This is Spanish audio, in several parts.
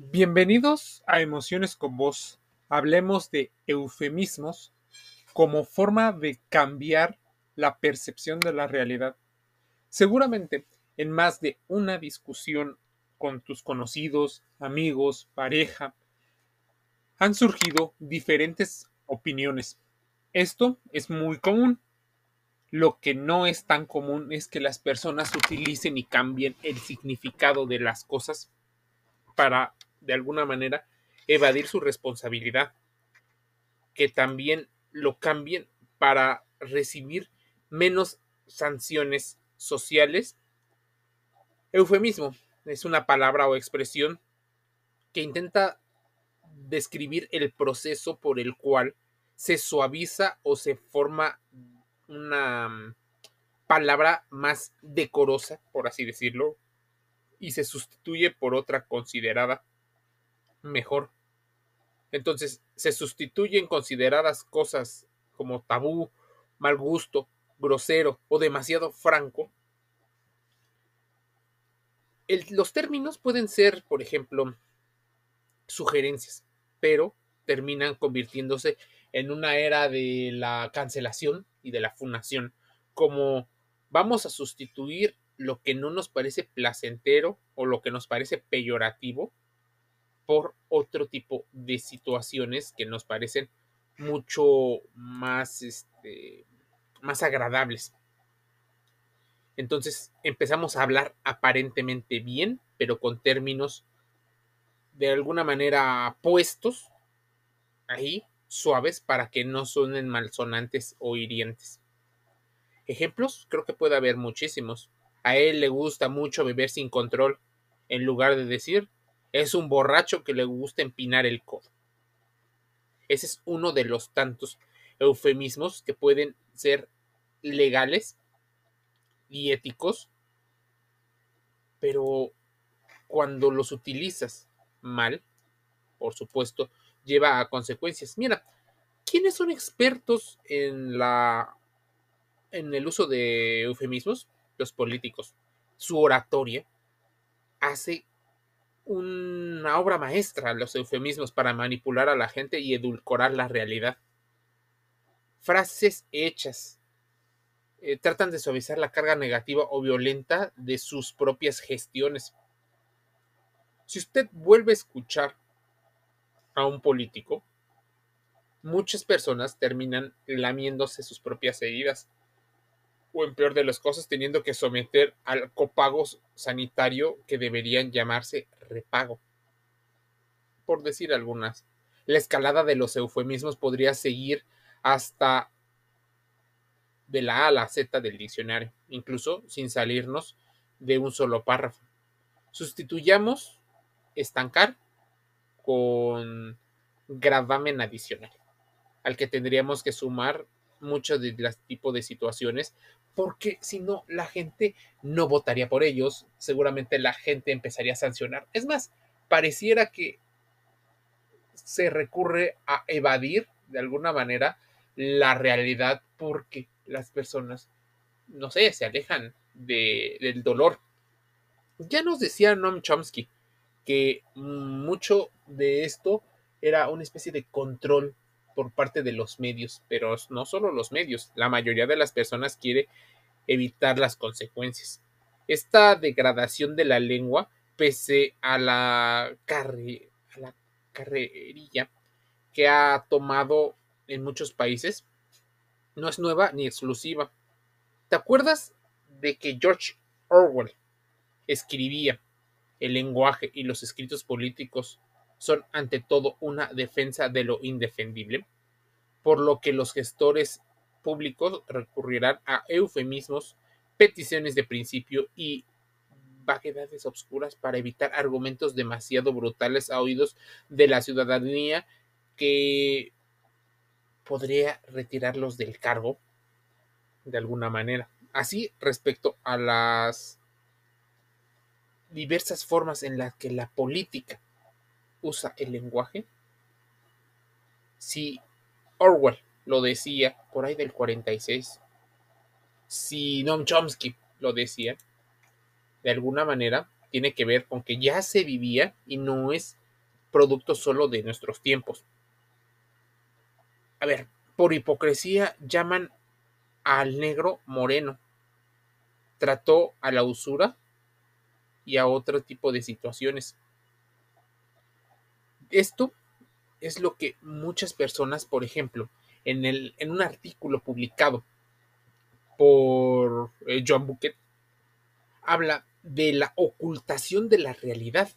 Bienvenidos a Emociones con Vos. Hablemos de eufemismos como forma de cambiar la percepción de la realidad. Seguramente en más de una discusión con tus conocidos, amigos, pareja, han surgido diferentes opiniones. Esto es muy común. Lo que no es tan común es que las personas utilicen y cambien el significado de las cosas para de alguna manera, evadir su responsabilidad, que también lo cambien para recibir menos sanciones sociales. Eufemismo es una palabra o expresión que intenta describir el proceso por el cual se suaviza o se forma una mm, palabra más decorosa, por así decirlo, y se sustituye por otra considerada mejor. Entonces, se sustituyen consideradas cosas como tabú, mal gusto, grosero o demasiado franco. los términos pueden ser, por ejemplo, sugerencias, pero terminan convirtiéndose en una era de la cancelación y de la fundación, como vamos a sustituir lo que no nos parece placentero o lo que nos parece peyorativo por otro tipo de situaciones que nos parecen mucho más, este, más agradables. Entonces empezamos a hablar aparentemente bien, pero con términos de alguna manera puestos ahí, suaves, para que no suenen malsonantes o hirientes. Ejemplos, creo que puede haber muchísimos. A él le gusta mucho beber sin control, en lugar de decir es un borracho que le gusta empinar el codo. Ese es uno de los tantos eufemismos que pueden ser legales y éticos, pero cuando los utilizas mal, por supuesto, lleva a consecuencias. Mira, ¿quiénes son expertos en la en el uso de eufemismos? Los políticos. Su oratoria hace una obra maestra, los eufemismos, para manipular a la gente y edulcorar la realidad. Frases hechas. Eh, tratan de suavizar la carga negativa o violenta de sus propias gestiones. Si usted vuelve a escuchar a un político, muchas personas terminan lamiéndose sus propias heridas o en peor de las cosas teniendo que someter al copago sanitario que deberían llamarse repago. Por decir algunas. La escalada de los eufemismos podría seguir hasta de la A a la Z del diccionario, incluso sin salirnos de un solo párrafo. Sustituyamos estancar con gravamen adicional, al que tendríamos que sumar muchos de los tipos de situaciones, porque si no, la gente no votaría por ellos, seguramente la gente empezaría a sancionar. Es más, pareciera que se recurre a evadir de alguna manera la realidad porque las personas, no sé, se alejan del dolor. Ya nos decía Noam Chomsky que mucho de esto era una especie de control por parte de los medios, pero no solo los medios, la mayoría de las personas quiere evitar las consecuencias. Esta degradación de la lengua, pese a la, la carrerilla que ha tomado en muchos países, no es nueva ni exclusiva. ¿Te acuerdas de que George Orwell escribía el lenguaje y los escritos políticos son ante todo una defensa de lo indefendible, por lo que los gestores públicos recurrirán a eufemismos, peticiones de principio y vaguedades obscuras para evitar argumentos demasiado brutales a oídos de la ciudadanía que podría retirarlos del cargo de alguna manera. Así, respecto a las diversas formas en las que la política usa el lenguaje? Si Orwell lo decía por ahí del 46, si Noam Chomsky lo decía, de alguna manera tiene que ver con que ya se vivía y no es producto solo de nuestros tiempos. A ver, por hipocresía llaman al negro moreno. Trató a la usura y a otro tipo de situaciones. Esto es lo que muchas personas, por ejemplo, en, el, en un artículo publicado por eh, John Bucket, habla de la ocultación de la realidad.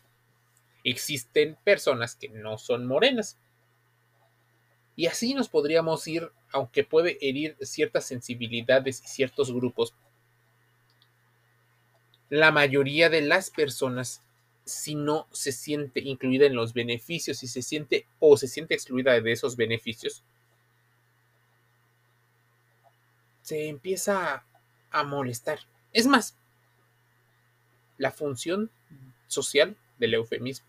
Existen personas que no son morenas. Y así nos podríamos ir, aunque puede herir ciertas sensibilidades y ciertos grupos. La mayoría de las personas, si no se siente incluida en los beneficios, si se siente o se siente excluida de esos beneficios, se empieza a molestar. Es más, la función social del eufemismo.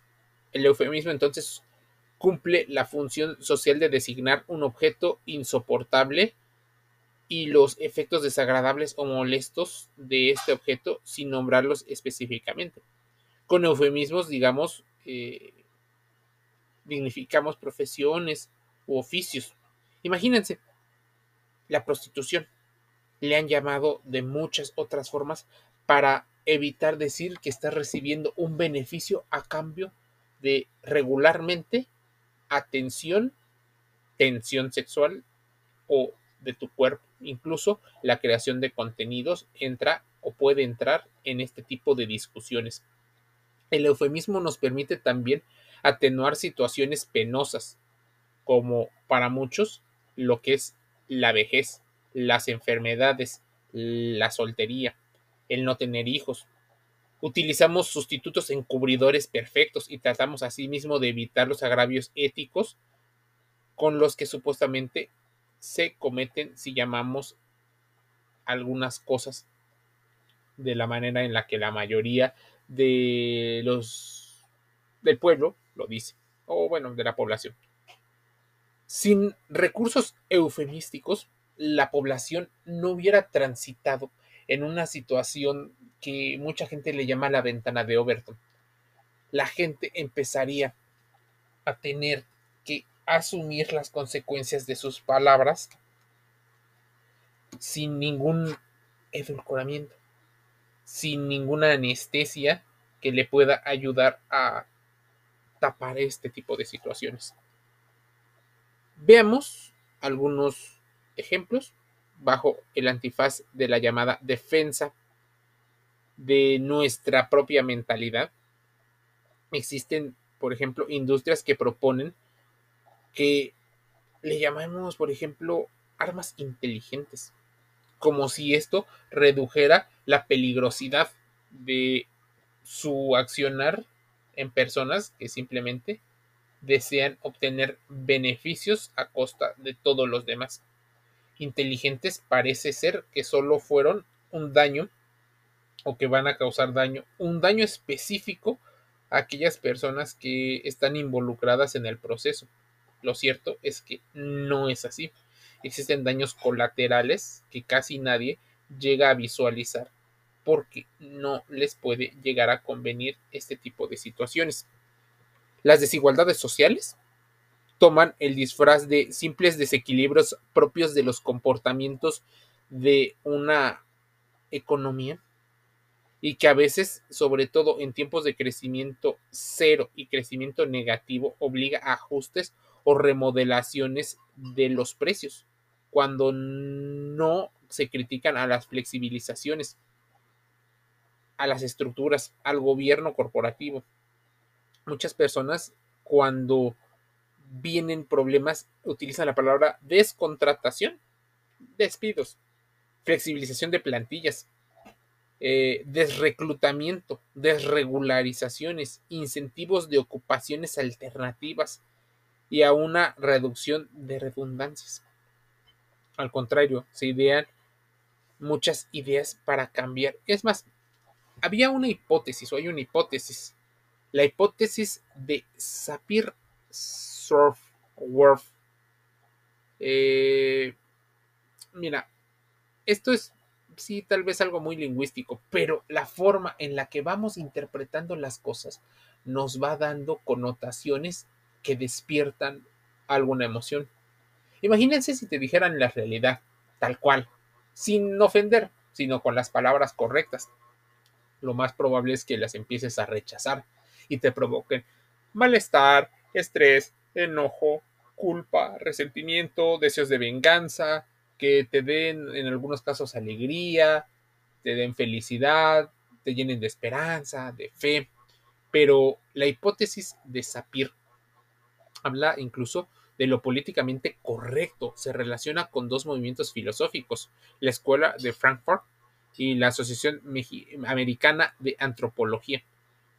El eufemismo entonces cumple la función social de designar un objeto insoportable y los efectos desagradables o molestos de este objeto sin nombrarlos específicamente. Con eufemismos, digamos, eh, dignificamos profesiones u oficios. Imagínense, la prostitución. Le han llamado de muchas otras formas para evitar decir que estás recibiendo un beneficio a cambio de regularmente atención, tensión sexual o de tu cuerpo. Incluso la creación de contenidos entra o puede entrar en este tipo de discusiones. El eufemismo nos permite también atenuar situaciones penosas, como para muchos lo que es la vejez, las enfermedades, la soltería, el no tener hijos. Utilizamos sustitutos encubridores perfectos y tratamos asimismo de evitar los agravios éticos con los que supuestamente se cometen si llamamos algunas cosas de la manera en la que la mayoría de los del pueblo lo dice, o bueno, de la población. Sin recursos eufemísticos, la población no hubiera transitado en una situación que mucha gente le llama la ventana de Overton. La gente empezaría a tener que asumir las consecuencias de sus palabras sin ningún edulcoramiento, sin ninguna anestesia que le pueda ayudar a tapar este tipo de situaciones. Veamos algunos ejemplos bajo el antifaz de la llamada defensa de nuestra propia mentalidad. Existen, por ejemplo, industrias que proponen que le llamamos, por ejemplo, armas inteligentes, como si esto redujera la peligrosidad de su accionar en personas que simplemente desean obtener beneficios a costa de todos los demás inteligentes parece ser que solo fueron un daño o que van a causar daño, un daño específico a aquellas personas que están involucradas en el proceso. Lo cierto es que no es así. Existen daños colaterales que casi nadie llega a visualizar porque no les puede llegar a convenir este tipo de situaciones. Las desigualdades sociales toman el disfraz de simples desequilibrios propios de los comportamientos de una economía y que a veces, sobre todo en tiempos de crecimiento cero y crecimiento negativo, obliga a ajustes o remodelaciones de los precios, cuando no se critican a las flexibilizaciones, a las estructuras, al gobierno corporativo. Muchas personas cuando vienen problemas, utilizan la palabra descontratación, despidos, flexibilización de plantillas, eh, desreclutamiento, desregularizaciones, incentivos de ocupaciones alternativas y a una reducción de redundancias. Al contrario, se idean muchas ideas para cambiar. Es más, había una hipótesis, o hay una hipótesis, la hipótesis de Sapir worth. Eh, mira, esto es sí, tal vez algo muy lingüístico, pero la forma en la que vamos interpretando las cosas nos va dando connotaciones que despiertan alguna emoción. Imagínense si te dijeran la realidad, tal cual, sin ofender, sino con las palabras correctas. Lo más probable es que las empieces a rechazar y te provoquen malestar, estrés, enojo, culpa, resentimiento, deseos de venganza, que te den en algunos casos alegría, te den felicidad, te llenen de esperanza, de fe. Pero la hipótesis de Sapir habla incluso de lo políticamente correcto. Se relaciona con dos movimientos filosóficos, la Escuela de Frankfurt y la Asociación Americana de Antropología,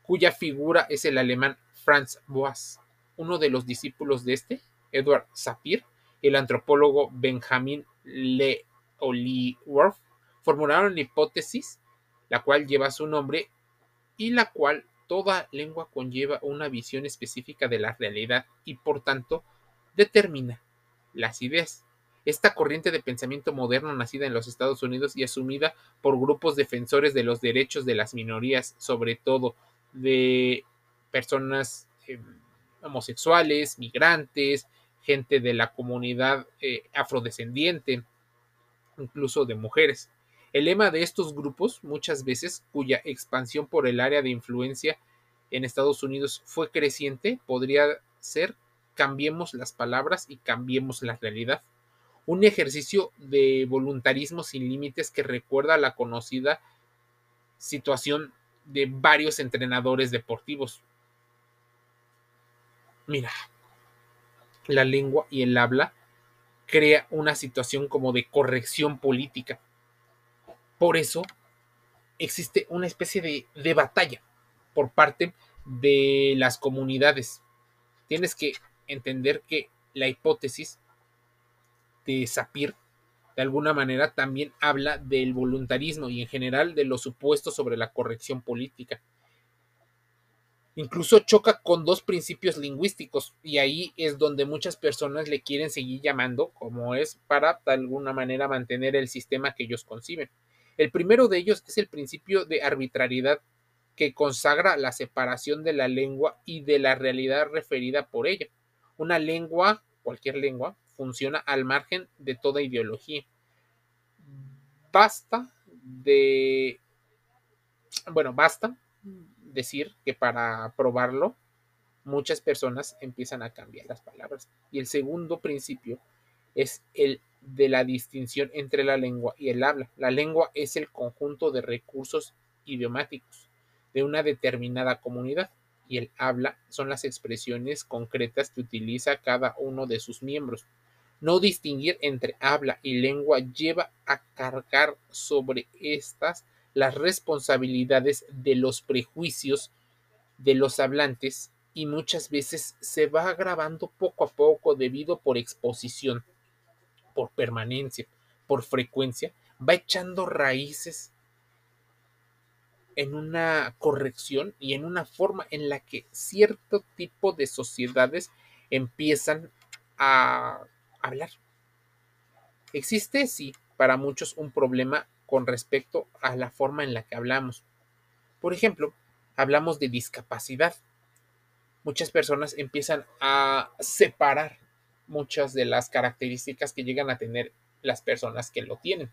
cuya figura es el alemán Franz Boas. Uno de los discípulos de este, Edward Sapir, el antropólogo Benjamin Le Oliworth, formularon la hipótesis, la cual lleva su nombre y la cual toda lengua conlleva una visión específica de la realidad y por tanto determina las ideas. Esta corriente de pensamiento moderno nacida en los Estados Unidos y asumida por grupos defensores de los derechos de las minorías, sobre todo de personas eh, homosexuales, migrantes, gente de la comunidad eh, afrodescendiente, incluso de mujeres. El lema de estos grupos, muchas veces, cuya expansión por el área de influencia en Estados Unidos fue creciente, podría ser cambiemos las palabras y cambiemos la realidad. Un ejercicio de voluntarismo sin límites que recuerda la conocida situación de varios entrenadores deportivos. Mira, la lengua y el habla crea una situación como de corrección política. Por eso existe una especie de, de batalla por parte de las comunidades. Tienes que entender que la hipótesis de Sapir de alguna manera también habla del voluntarismo y en general de los supuestos sobre la corrección política. Incluso choca con dos principios lingüísticos y ahí es donde muchas personas le quieren seguir llamando como es para de alguna manera mantener el sistema que ellos conciben. El primero de ellos es el principio de arbitrariedad que consagra la separación de la lengua y de la realidad referida por ella. Una lengua, cualquier lengua, funciona al margen de toda ideología. Basta de... Bueno, basta decir que para probarlo muchas personas empiezan a cambiar las palabras. Y el segundo principio es el de la distinción entre la lengua y el habla. La lengua es el conjunto de recursos idiomáticos de una determinada comunidad y el habla son las expresiones concretas que utiliza cada uno de sus miembros. No distinguir entre habla y lengua lleva a cargar sobre estas las responsabilidades de los prejuicios de los hablantes y muchas veces se va agravando poco a poco debido por exposición, por permanencia, por frecuencia, va echando raíces en una corrección y en una forma en la que cierto tipo de sociedades empiezan a hablar. Existe, sí, para muchos un problema con respecto a la forma en la que hablamos. Por ejemplo, hablamos de discapacidad. Muchas personas empiezan a separar muchas de las características que llegan a tener las personas que lo tienen.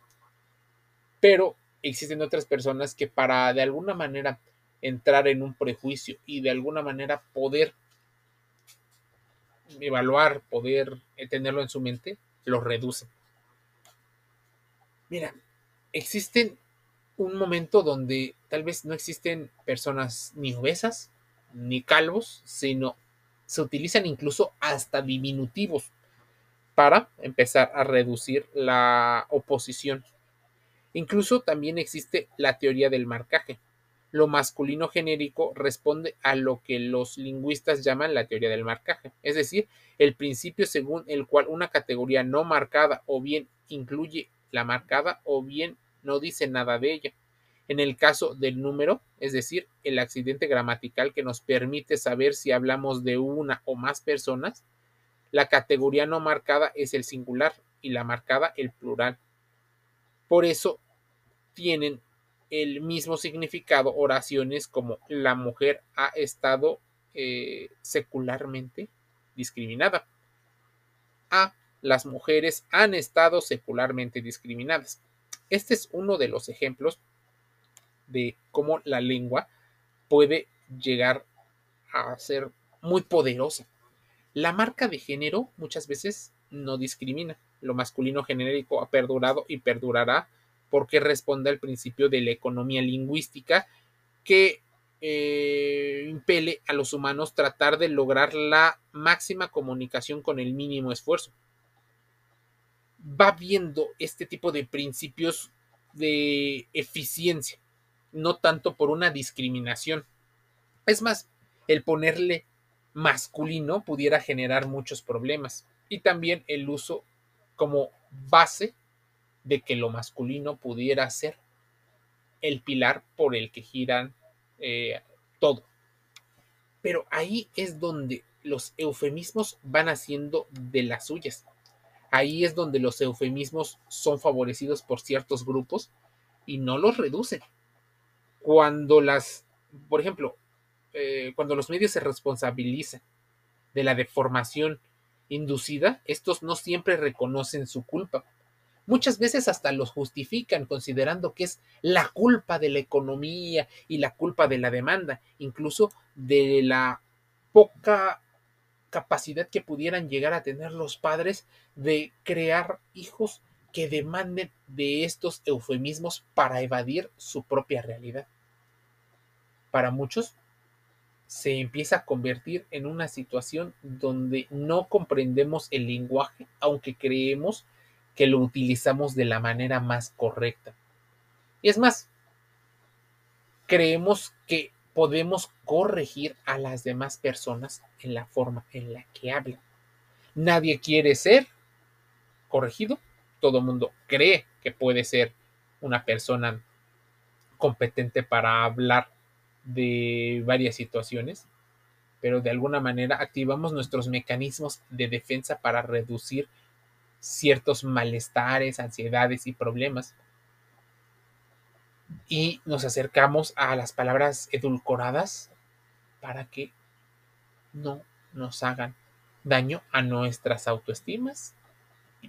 Pero existen otras personas que para de alguna manera entrar en un prejuicio y de alguna manera poder evaluar, poder tenerlo en su mente, lo reducen. Mira, existen un momento donde tal vez no existen personas ni obesas ni calvos, sino se utilizan incluso hasta diminutivos para empezar a reducir la oposición Incluso también existe la teoría del marcaje. Lo masculino genérico responde a lo que los lingüistas llaman la teoría del marcaje, es decir, el principio según el cual una categoría no marcada o bien incluye la marcada o bien no dice nada de ella. En el caso del número, es decir, el accidente gramatical que nos permite saber si hablamos de una o más personas, la categoría no marcada es el singular y la marcada el plural. Por eso tienen el mismo significado oraciones como la mujer ha estado eh, secularmente discriminada. A las mujeres han estado secularmente discriminadas. Este es uno de los ejemplos de cómo la lengua puede llegar a ser muy poderosa. La marca de género muchas veces no discrimina. Lo masculino genérico ha perdurado y perdurará porque responde al principio de la economía lingüística que eh, impele a los humanos tratar de lograr la máxima comunicación con el mínimo esfuerzo. Va viendo este tipo de principios de eficiencia, no tanto por una discriminación. Es más, el ponerle masculino pudiera generar muchos problemas y también el uso como base de que lo masculino pudiera ser el pilar por el que giran eh, todo. Pero ahí es donde los eufemismos van haciendo de las suyas. Ahí es donde los eufemismos son favorecidos por ciertos grupos y no los reducen. Cuando las, por ejemplo, eh, cuando los medios se responsabilizan de la deformación inducida, estos no siempre reconocen su culpa. Muchas veces hasta los justifican considerando que es la culpa de la economía y la culpa de la demanda, incluso de la poca capacidad que pudieran llegar a tener los padres de crear hijos que demanden de estos eufemismos para evadir su propia realidad. Para muchos, se empieza a convertir en una situación donde no comprendemos el lenguaje, aunque creemos que lo utilizamos de la manera más correcta. Y es más, creemos que podemos corregir a las demás personas en la forma en la que hablan. Nadie quiere ser corregido, todo el mundo cree que puede ser una persona competente para hablar de varias situaciones, pero de alguna manera activamos nuestros mecanismos de defensa para reducir ciertos malestares, ansiedades y problemas. Y nos acercamos a las palabras edulcoradas para que no nos hagan daño a nuestras autoestimas,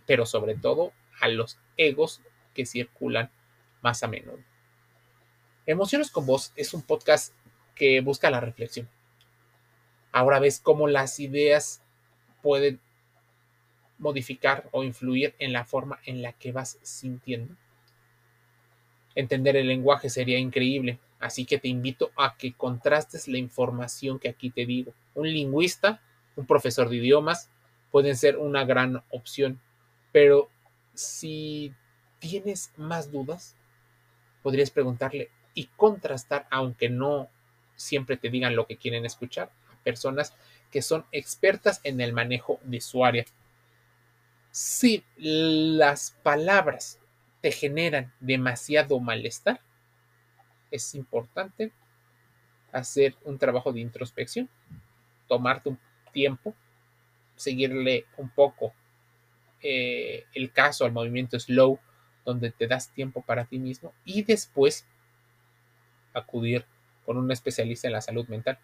pero sobre todo a los egos que circulan más a menudo. Emociones con Voz es un podcast que busca la reflexión. Ahora ves cómo las ideas pueden modificar o influir en la forma en la que vas sintiendo. Entender el lenguaje sería increíble, así que te invito a que contrastes la información que aquí te digo. Un lingüista, un profesor de idiomas, pueden ser una gran opción, pero si tienes más dudas, podrías preguntarle y contrastar, aunque no siempre te digan lo que quieren escuchar, a personas que son expertas en el manejo de su área. Si las palabras te generan demasiado malestar, es importante hacer un trabajo de introspección, tomarte un tiempo, seguirle un poco eh, el caso al movimiento slow, donde te das tiempo para ti mismo y después acudir con un especialista en la salud mental,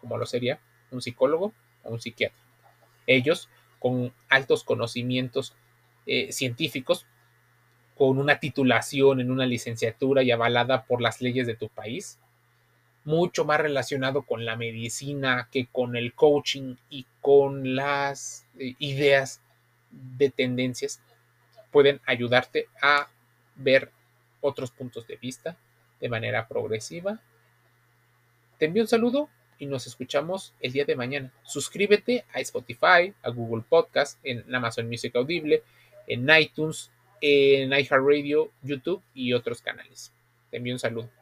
como lo sería un psicólogo o un psiquiatra. Ellos, con altos conocimientos eh, científicos, con una titulación en una licenciatura y avalada por las leyes de tu país, mucho más relacionado con la medicina que con el coaching y con las eh, ideas de tendencias, pueden ayudarte a ver otros puntos de vista, de manera progresiva. Te envío un saludo y nos escuchamos el día de mañana. Suscríbete a Spotify, a Google Podcast, en Amazon Music Audible, en iTunes, en iHeartRadio, YouTube y otros canales. Te envío un saludo.